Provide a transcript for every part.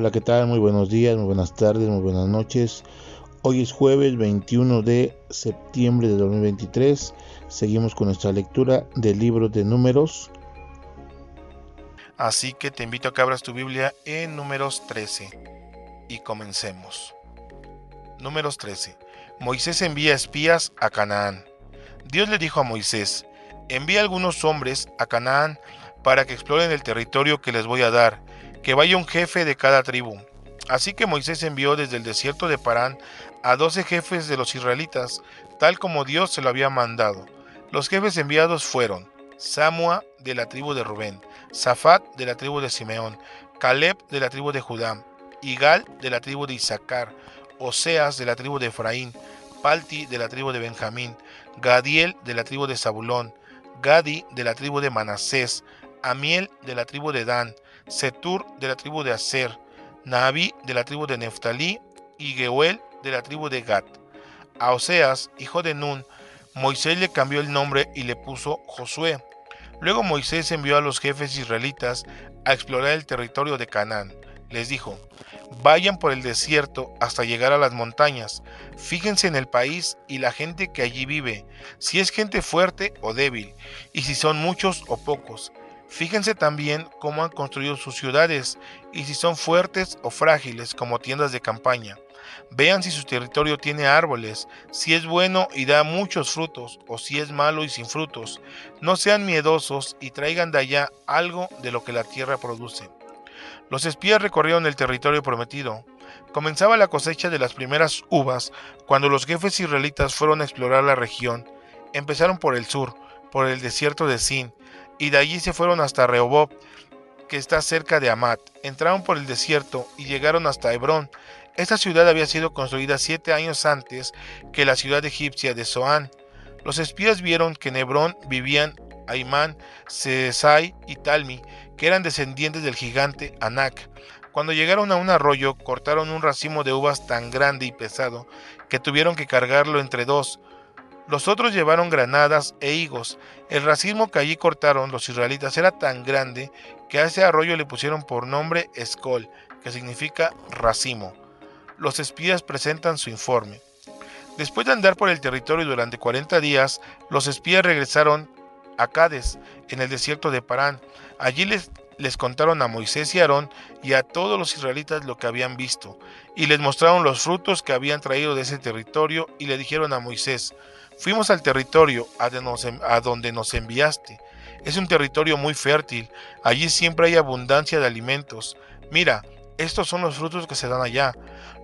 Hola, ¿qué tal? Muy buenos días, muy buenas tardes, muy buenas noches. Hoy es jueves 21 de septiembre de 2023. Seguimos con nuestra lectura del libro de números. Así que te invito a que abras tu Biblia en números 13 y comencemos. Números 13. Moisés envía espías a Canaán. Dios le dijo a Moisés, envía algunos hombres a Canaán para que exploren el territorio que les voy a dar que vaya un jefe de cada tribu. Así que Moisés envió desde el desierto de Parán a doce jefes de los israelitas, tal como Dios se lo había mandado. Los jefes enviados fueron Samua de la tribu de Rubén, Zafat de la tribu de Simeón, Caleb de la tribu de Judá, Igal de la tribu de Isaacar, Oseas de la tribu de Efraín, Palti de la tribu de Benjamín, Gadiel de la tribu de Zabulón, Gadi de la tribu de Manasés, Amiel de la tribu de Dan, Setur de la tribu de Aser, Nabi de la tribu de Neftalí y Geuel de la tribu de Gad. A Oseas, hijo de Nun, Moisés le cambió el nombre y le puso Josué. Luego Moisés envió a los jefes israelitas a explorar el territorio de Canaán. Les dijo, vayan por el desierto hasta llegar a las montañas, fíjense en el país y la gente que allí vive, si es gente fuerte o débil, y si son muchos o pocos, Fíjense también cómo han construido sus ciudades y si son fuertes o frágiles como tiendas de campaña. Vean si su territorio tiene árboles, si es bueno y da muchos frutos, o si es malo y sin frutos. No sean miedosos y traigan de allá algo de lo que la tierra produce. Los espías recorrieron el territorio prometido. Comenzaba la cosecha de las primeras uvas cuando los jefes israelitas fueron a explorar la región. Empezaron por el sur, por el desierto de Sin, y de allí se fueron hasta Rehoboth, que está cerca de Amat. Entraron por el desierto y llegaron hasta Hebrón. Esta ciudad había sido construida siete años antes que la ciudad egipcia de Zoán. Los espías vieron que en Hebrón vivían Aimán, Sesai y Talmi, que eran descendientes del gigante Anak. Cuando llegaron a un arroyo, cortaron un racimo de uvas tan grande y pesado que tuvieron que cargarlo entre dos, los otros llevaron granadas e higos. El racismo que allí cortaron los israelitas era tan grande que a ese arroyo le pusieron por nombre Escol, que significa racimo. Los espías presentan su informe. Después de andar por el territorio durante 40 días, los espías regresaron a Cades, en el desierto de Parán. Allí les, les contaron a Moisés y Aarón y a todos los israelitas lo que habían visto, y les mostraron los frutos que habían traído de ese territorio, y le dijeron a Moisés, Fuimos al territorio a donde nos enviaste. Es un territorio muy fértil. Allí siempre hay abundancia de alimentos. Mira, estos son los frutos que se dan allá.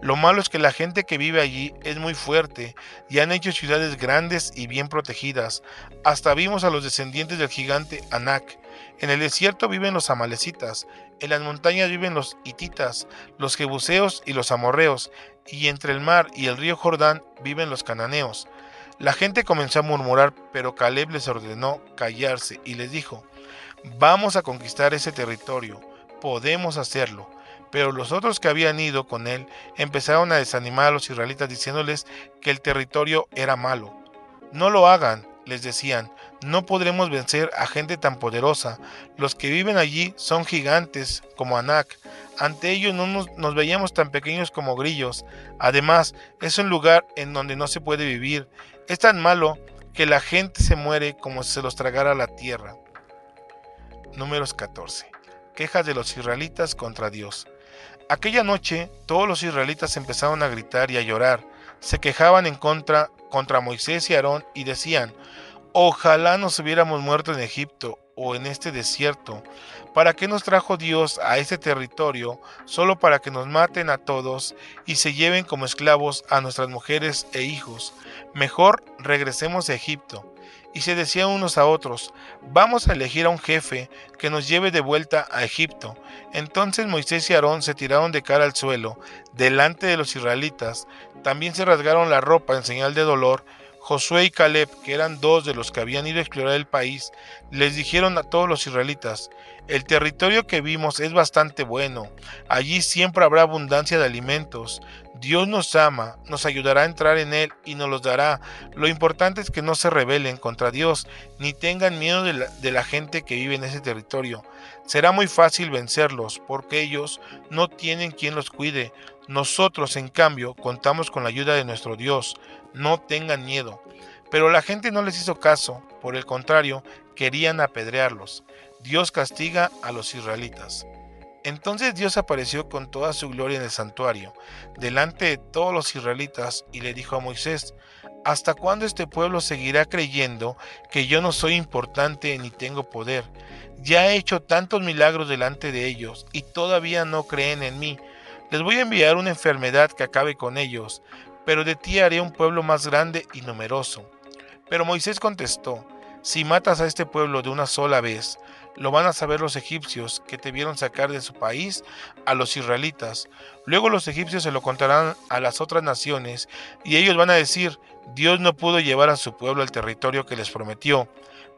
Lo malo es que la gente que vive allí es muy fuerte y han hecho ciudades grandes y bien protegidas. Hasta vimos a los descendientes del gigante Anak. En el desierto viven los amalecitas, en las montañas viven los hititas, los jebuseos y los amorreos, y entre el mar y el río Jordán viven los cananeos. La gente comenzó a murmurar, pero Caleb les ordenó callarse y les dijo, vamos a conquistar ese territorio, podemos hacerlo. Pero los otros que habían ido con él empezaron a desanimar a los israelitas diciéndoles que el territorio era malo. No lo hagan, les decían, no podremos vencer a gente tan poderosa. Los que viven allí son gigantes como Anak. Ante ellos no nos, nos, veíamos tan pequeños como grillos. Además, es un lugar en donde no se puede vivir. Es tan malo que la gente se muere como si se los tragara la tierra. Números 14. Quejas de los israelitas contra Dios. Aquella noche todos los israelitas empezaron a gritar y a llorar. Se quejaban en contra contra Moisés y Aarón y decían, ojalá nos hubiéramos muerto en Egipto o en este desierto. ¿Para qué nos trajo Dios a este territorio solo para que nos maten a todos y se lleven como esclavos a nuestras mujeres e hijos? Mejor regresemos a Egipto. y se decían unos a otros, vamos a elegir a un jefe que nos lleve de vuelta a Egipto. Entonces Moisés y Aarón se tiraron de cara al suelo, delante de los israelitas, también se rasgaron la ropa en señal de dolor, Josué y Caleb, que eran dos de los que habían ido a explorar el país, les dijeron a todos los israelitas, el territorio que vimos es bastante bueno, allí siempre habrá abundancia de alimentos, Dios nos ama, nos ayudará a entrar en Él y nos los dará. Lo importante es que no se rebelen contra Dios, ni tengan miedo de la, gente que vive en ese territorio. Será muy fácil vencerlos, porque ellos no tienen quien los cuide. Nosotros, en cambio, contamos con la ayuda de nuestro Dios no tengan miedo. Pero la gente no les hizo caso, por el contrario, querían apedrearlos. Dios castiga a los israelitas. Entonces Dios apareció con toda su gloria en el santuario, delante de todos los israelitas, y le dijo a Moisés, ¿Hasta cuándo este pueblo seguirá creyendo que yo no soy importante ni tengo poder? Ya he hecho tantos milagros delante de ellos, y todavía no creen en mí. Les voy a enviar una enfermedad que acabe con ellos, pero de ti haré un pueblo más grande y numeroso. Pero Moisés contestó, si matas a este pueblo de una sola vez, lo van a saber los egipcios que te vieron sacar de su país a los israelitas. Luego los egipcios se lo contarán a las otras naciones y ellos van a decir, Dios no pudo llevar a su pueblo al territorio que les prometió,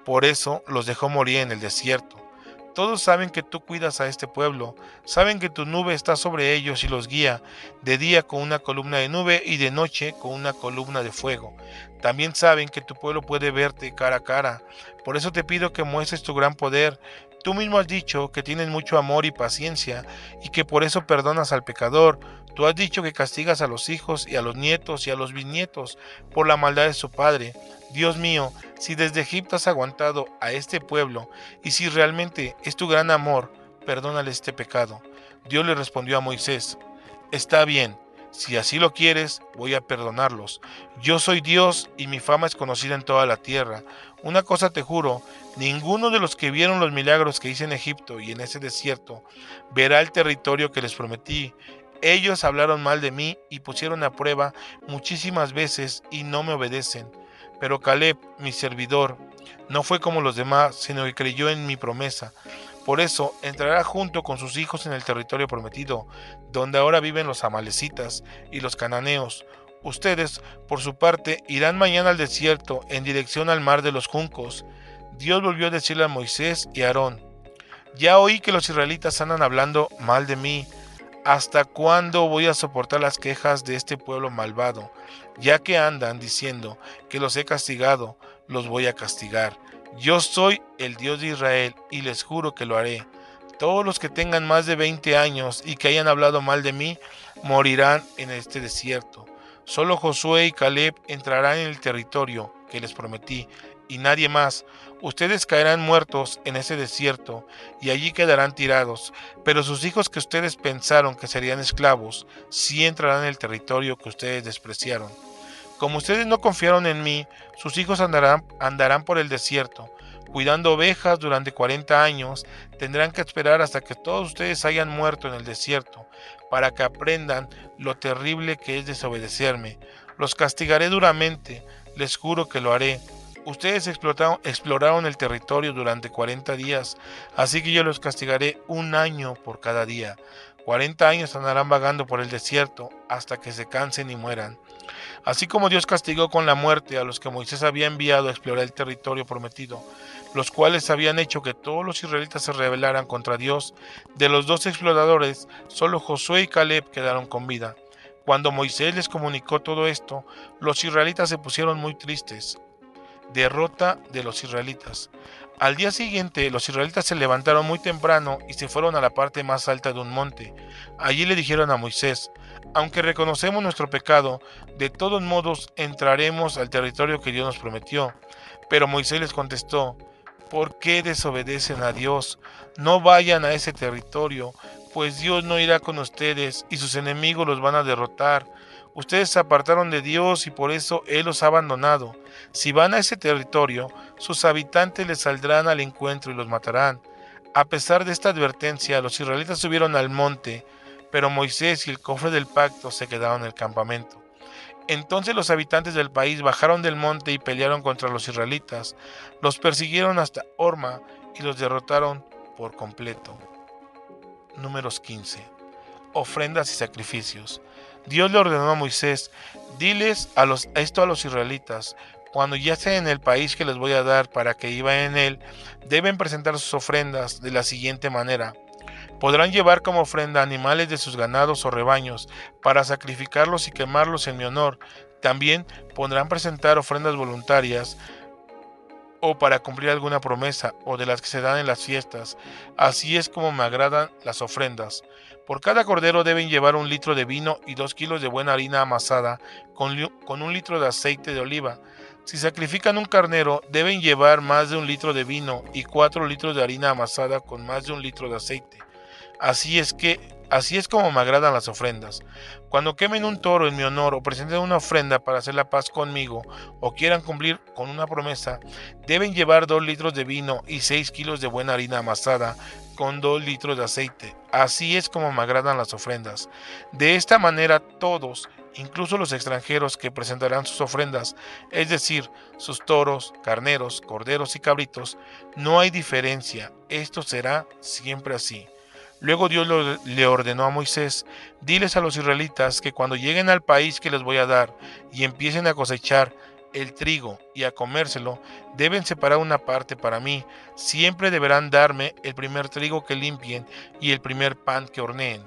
por eso los dejó morir en el desierto. Todos saben que tú cuidas a este pueblo, saben que tu nube está sobre ellos y los guía, de día con una columna de nube y de noche con una columna de fuego. También saben que tu pueblo puede verte cara a cara. Por eso te pido que muestres tu gran poder. Tú mismo has dicho que tienes mucho amor y paciencia y que por eso perdonas al pecador. Tú has dicho que castigas a los hijos y a los nietos y a los bisnietos por la maldad de su padre. Dios mío, si desde Egipto has aguantado a este pueblo, y si realmente es tu gran amor, perdónale este pecado. Dios le respondió a Moisés, Está bien, si así lo quieres, voy a perdonarlos. Yo soy Dios y mi fama es conocida en toda la tierra. Una cosa te juro, ninguno de los que vieron los milagros que hice en Egipto y en ese desierto verá el territorio que les prometí. Ellos hablaron mal de mí y pusieron a prueba muchísimas veces y no me obedecen. Pero Caleb, mi servidor, no fue como los demás, sino que creyó en mi promesa. Por eso entrará junto con sus hijos en el territorio prometido, donde ahora viven los amalecitas y los cananeos. Ustedes, por su parte, irán mañana al desierto en dirección al mar de los juncos. Dios volvió a decirle a Moisés y a Aarón, ya oí que los israelitas andan hablando mal de mí. ¿Hasta cuándo voy a soportar las quejas de este pueblo malvado? Ya que andan diciendo que los he castigado, los voy a castigar. Yo soy el Dios de Israel y les juro que lo haré. Todos los que tengan más de 20 años y que hayan hablado mal de mí, morirán en este desierto. Solo Josué y Caleb entrarán en el territorio que les prometí, y nadie más. Ustedes caerán muertos en ese desierto, y allí quedarán tirados, pero sus hijos que ustedes pensaron que serían esclavos, sí entrarán en el territorio que ustedes despreciaron. Como ustedes no confiaron en mí, sus hijos andarán, andarán por el desierto, cuidando ovejas durante 40 años, tendrán que esperar hasta que todos ustedes hayan muerto en el desierto, para que aprendan lo terrible que es desobedecerme. Los castigaré duramente, les juro que lo haré. Ustedes exploraron, el territorio durante 40 días, así que yo los castigaré un año por cada día. 40 años andarán vagando por el desierto hasta que se cansen y mueran. Así como Dios castigó con la muerte a los que Moisés había enviado a explorar el territorio prometido, los cuales habían hecho que todos los israelitas se rebelaran contra Dios, de los dos exploradores, solo Josué y Caleb quedaron con vida. Cuando Moisés les comunicó todo esto, los israelitas se pusieron muy tristes. Derrota de los israelitas. Al día siguiente, los israelitas se levantaron muy temprano y se fueron a la parte más alta de un monte. Allí le dijeron a Moisés, aunque reconocemos nuestro pecado, de todos modos entraremos al territorio que Dios nos prometió. Pero Moisés les contestó, ¿por qué desobedecen a Dios? No vayan a ese territorio, pues Dios no irá con ustedes y sus enemigos los van a derrotar. Ustedes se apartaron de Dios y por eso Él los ha abandonado. Si van a ese territorio, sus habitantes les saldrán al encuentro y los matarán. A pesar de esta advertencia, los israelitas subieron al monte, pero Moisés y el cofre del pacto se quedaron en el campamento. Entonces los habitantes del país bajaron del monte y pelearon contra los israelitas, los persiguieron hasta Orma y los derrotaron por completo. Números 15. Ofrendas y sacrificios. Dios le ordenó a Moisés, diles a los, esto a los israelitas, cuando ya estén en el país que les voy a dar para que iban en él, deben presentar sus ofrendas de la siguiente manera. Podrán llevar como ofrenda animales de sus ganados o rebaños para sacrificarlos y quemarlos en mi honor. También podrán presentar ofrendas voluntarias o para cumplir alguna promesa o de las que se dan en las fiestas. Así es como me agradan las ofrendas. Por cada cordero deben llevar un litro de vino y dos kilos de buena harina amasada con, con un litro de aceite de oliva. Si sacrifican un carnero, deben llevar más de un litro de vino y cuatro litros de harina amasada con más de un litro de aceite. Así es que, así es como me agradan las ofrendas. Cuando quemen un toro en mi honor o presenten una ofrenda para hacer la paz conmigo o quieran cumplir con una promesa, deben llevar dos litros de vino y seis kilos de buena harina amasada con dos litros de aceite. Así es como me agradan las ofrendas. De esta manera todos, incluso los extranjeros que presentarán sus ofrendas, es decir, sus toros, carneros, corderos y cabritos, no hay diferencia. Esto será siempre así. Luego Dios le ordenó a Moisés, diles a los israelitas que cuando lleguen al país que les voy a dar y empiecen a cosechar el trigo y a comérselo, deben separar una parte para mí. Siempre deberán darme el primer trigo que limpien y el primer pan que horneen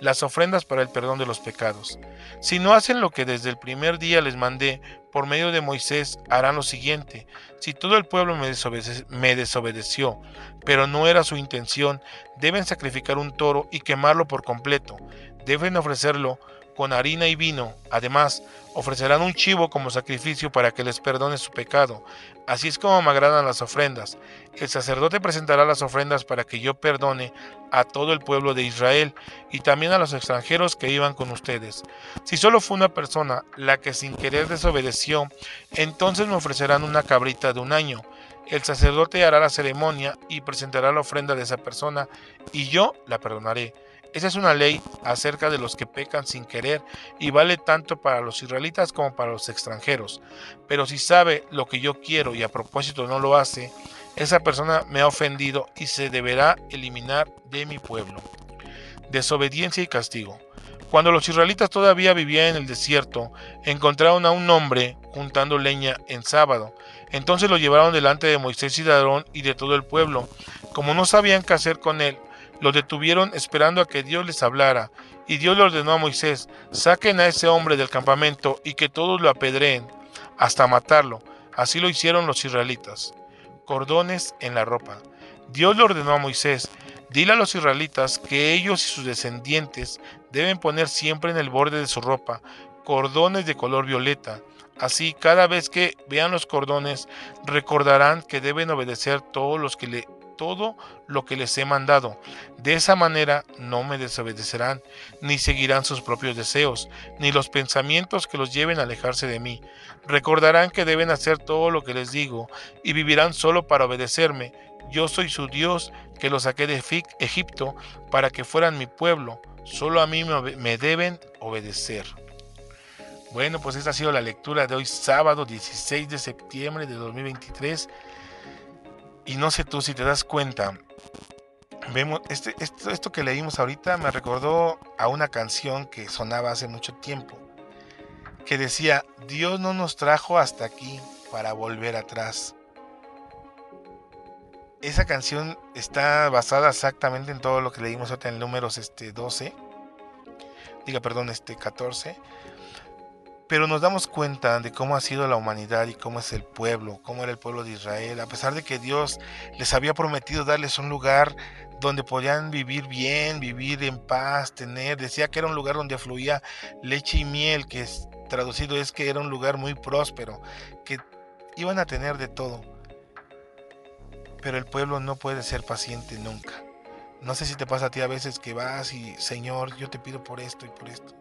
las ofrendas para el perdón de los pecados. Si no hacen lo que desde el primer día les mandé por medio de Moisés, harán lo siguiente. Si todo el pueblo me, desobedeció, pero no era su intención, deben sacrificar un toro y quemarlo por completo. Deben ofrecerlo con harina y vino. Además, ofrecerán un chivo como sacrificio para que les perdone su pecado. Así es como me agradan las ofrendas. El sacerdote presentará las ofrendas para que yo perdone a todo el pueblo de Israel y también a los extranjeros que iban con ustedes. Si solo fue una persona la que sin querer desobedeció, entonces me ofrecerán una cabrita de un año. El sacerdote hará la ceremonia y presentará la ofrenda de esa persona y yo la perdonaré. Esa es una ley acerca de los que pecan sin querer y vale tanto para los israelitas como para los extranjeros. Pero si sabe lo que yo quiero y a propósito no lo hace, esa persona me ha ofendido y se deberá eliminar de mi pueblo. Desobediencia y castigo. Cuando los israelitas todavía vivían en el desierto, encontraron a un hombre juntando leña en sábado. Entonces lo llevaron delante de Moisés y de y de todo el pueblo. Como no sabían qué hacer con él, lo detuvieron esperando a que Dios les hablara, y Dios le ordenó a Moisés, saquen a ese hombre del campamento y que todos lo apedreen hasta matarlo. Así lo hicieron los israelitas. Cordones en la ropa. Dios le ordenó a Moisés, dile a los israelitas que ellos y sus descendientes deben poner siempre en el borde de su ropa cordones de color violeta. Así, cada vez que vean los cordones, recordarán que deben obedecer todos los que le todo lo que les he mandado. De esa manera no me desobedecerán, ni seguirán sus propios deseos, ni los pensamientos que los lleven a alejarse de mí. Recordarán que deben hacer todo lo que les digo, y vivirán solo para obedecerme. Yo soy su Dios, que los saqué de Egipto para que fueran mi pueblo. Solo a mí me deben obedecer. Bueno, pues esta ha sido la lectura de hoy sábado 16 de septiembre de 2023 y no sé tú si te das cuenta, vemos este, esto, esto que leímos ahorita me recordó a una canción que sonaba hace mucho tiempo, que decía, Dios no nos trajo hasta aquí para volver atrás. Esa canción está basada exactamente en todo lo que leímos ahorita en números este, 12, diga perdón, este 14, pero nos damos cuenta de cómo ha sido la humanidad y cómo es el pueblo, cómo era el pueblo de Israel, a pesar de que Dios les había prometido darles un lugar donde podían vivir bien, vivir en paz, tener, decía que era un lugar donde fluía leche y miel, que es, traducido es que era un lugar muy próspero, que iban a tener de todo. Pero el pueblo no puede ser paciente nunca. No sé si te pasa a ti a veces que vas y, Señor, yo te pido por esto y por esto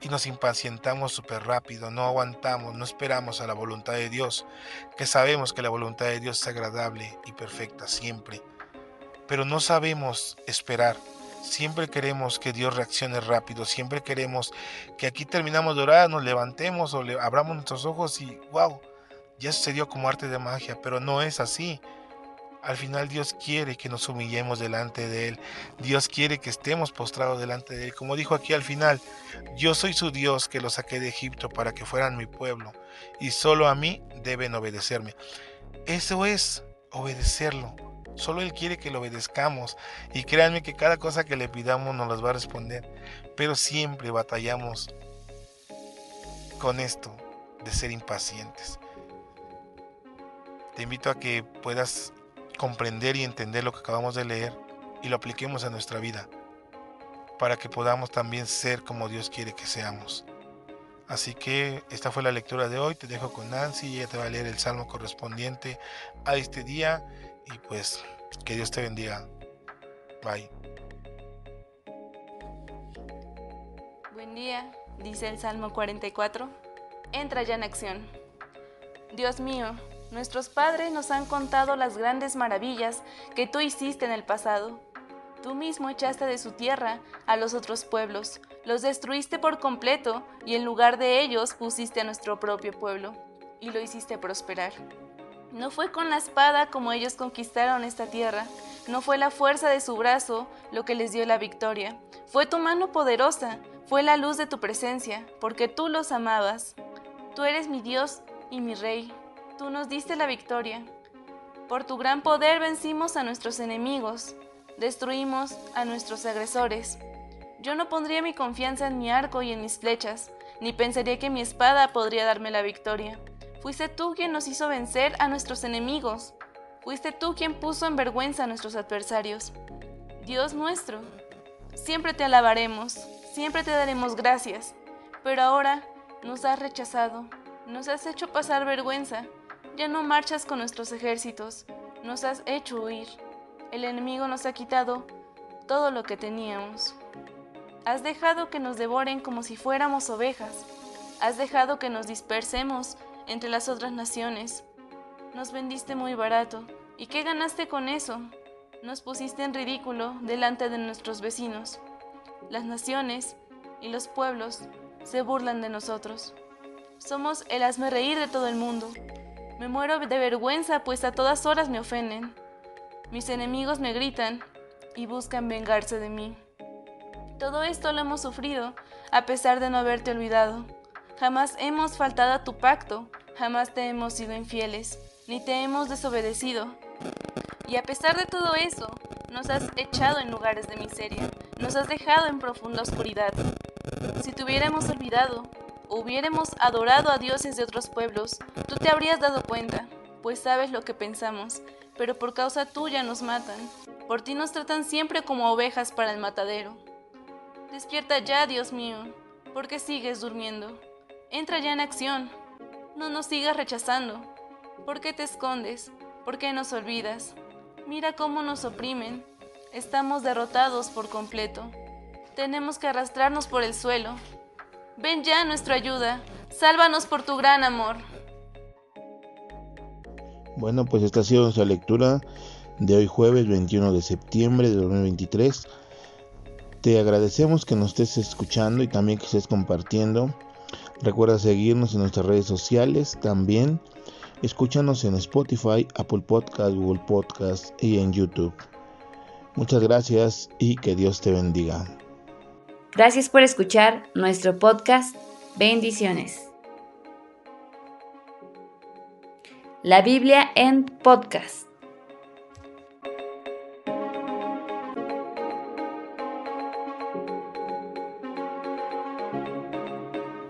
y nos impacientamos súper rápido, no aguantamos, no esperamos a la voluntad de Dios, que sabemos que la voluntad de Dios es agradable y perfecta siempre, pero no sabemos esperar, Siempre queremos que Dios reaccione rápido, siempre queremos que aquí terminamos de orar, nos levantemos o abramos nuestros ojos y wow, ya sucedió como arte de magia, pero no es así. Al final Dios quiere que nos humillemos delante de Él. Dios quiere que estemos postrados delante de Él. Como dijo aquí al final, yo soy su Dios que los saqué de Egipto para que fueran mi pueblo y solo a mí deben obedecerme. Eso es obedecerlo. Solo Él quiere que lo obedezcamos y créanme que cada cosa que le pidamos nos las va a responder. Pero siempre batallamos con esto de ser impacientes. Te invito a que puedas comprender y entender lo que acabamos de leer y lo apliquemos a nuestra vida para que podamos también ser como Dios quiere que seamos. Así que esta fue la lectura de hoy. Te dejo con Nancy. Ella te va a leer el salmo correspondiente a este día y pues que Dios te bendiga. Bye. Buen día, dice el Salmo 44. Entra ya en acción. Dios mío, nuestros padres nos han contado las grandes maravillas que tú hiciste en el pasado. Tú mismo echaste de su tierra a los otros pueblos, los destruiste por completo y en lugar de ellos pusiste a nuestro propio pueblo y lo hiciste prosperar. No fue con la espada como ellos conquistaron esta tierra, no fue la fuerza de su brazo lo que les dio la victoria, fue tu mano poderosa, fue la luz de tu presencia, porque tú los amabas. Tú eres mi Dios y mi Rey, tú nos diste la victoria. Por tu gran poder vencimos a nuestros enemigos, destruimos a nuestros agresores. Yo no pondría mi confianza en mi arco y en mis flechas, ni pensaría que mi espada podría darme la victoria. Fuiste tú quien nos hizo vencer a nuestros enemigos. Fuiste tú quien puso en vergüenza a nuestros adversarios. Dios nuestro, siempre te alabaremos, siempre te daremos gracias, pero ahora nos has rechazado, nos has hecho pasar vergüenza, ya no marchas con nuestros ejércitos, nos has hecho huir. El enemigo nos ha quitado todo lo que teníamos. Has dejado que nos devoren como si fuéramos ovejas. Has dejado que nos dispersemos entre las otras naciones. Nos vendiste muy barato. ¿Y qué ganaste con eso? Nos pusiste en ridículo delante de nuestros vecinos. Las naciones y los pueblos se burlan de nosotros. Somos el hazme reír de todo el mundo. Me muero de vergüenza, pues a todas horas me ofenden. Mis enemigos me gritan y buscan vengarse de mí. Todo esto lo hemos sufrido, a pesar de no haberte olvidado. Jamás hemos faltado a tu pacto, jamás te hemos sido infieles, ni te hemos desobedecido. Y a pesar de todo eso, nos has echado en lugares de miseria, nos has dejado en profunda oscuridad. Si te hubiéramos olvidado, hubiéramos adorado a dioses de otros pueblos, tú te habrías dado cuenta, pues sabes lo que pensamos, pero por causa tuya nos matan. Por ti nos tratan siempre como ovejas para el matadero. Despierta ya, Dios mío, porque sigues durmiendo. Entra ya en acción. No nos sigas rechazando. ¿Por qué te escondes? ¿Por qué nos olvidas? Mira cómo nos oprimen. Estamos derrotados por completo. Tenemos que arrastrarnos por el suelo. Ven ya nuestra ayuda. Sálvanos por tu gran amor. Bueno, pues esta ha sido nuestra lectura de hoy jueves 21 de septiembre de 2023. Te agradecemos que nos estés escuchando y también que estés compartiendo Recuerda seguirnos en nuestras redes sociales también. Escúchanos en Spotify, Apple Podcast, Google Podcast y en YouTube. Muchas gracias y que Dios te bendiga. Gracias por escuchar nuestro podcast. Bendiciones. La Biblia en podcast.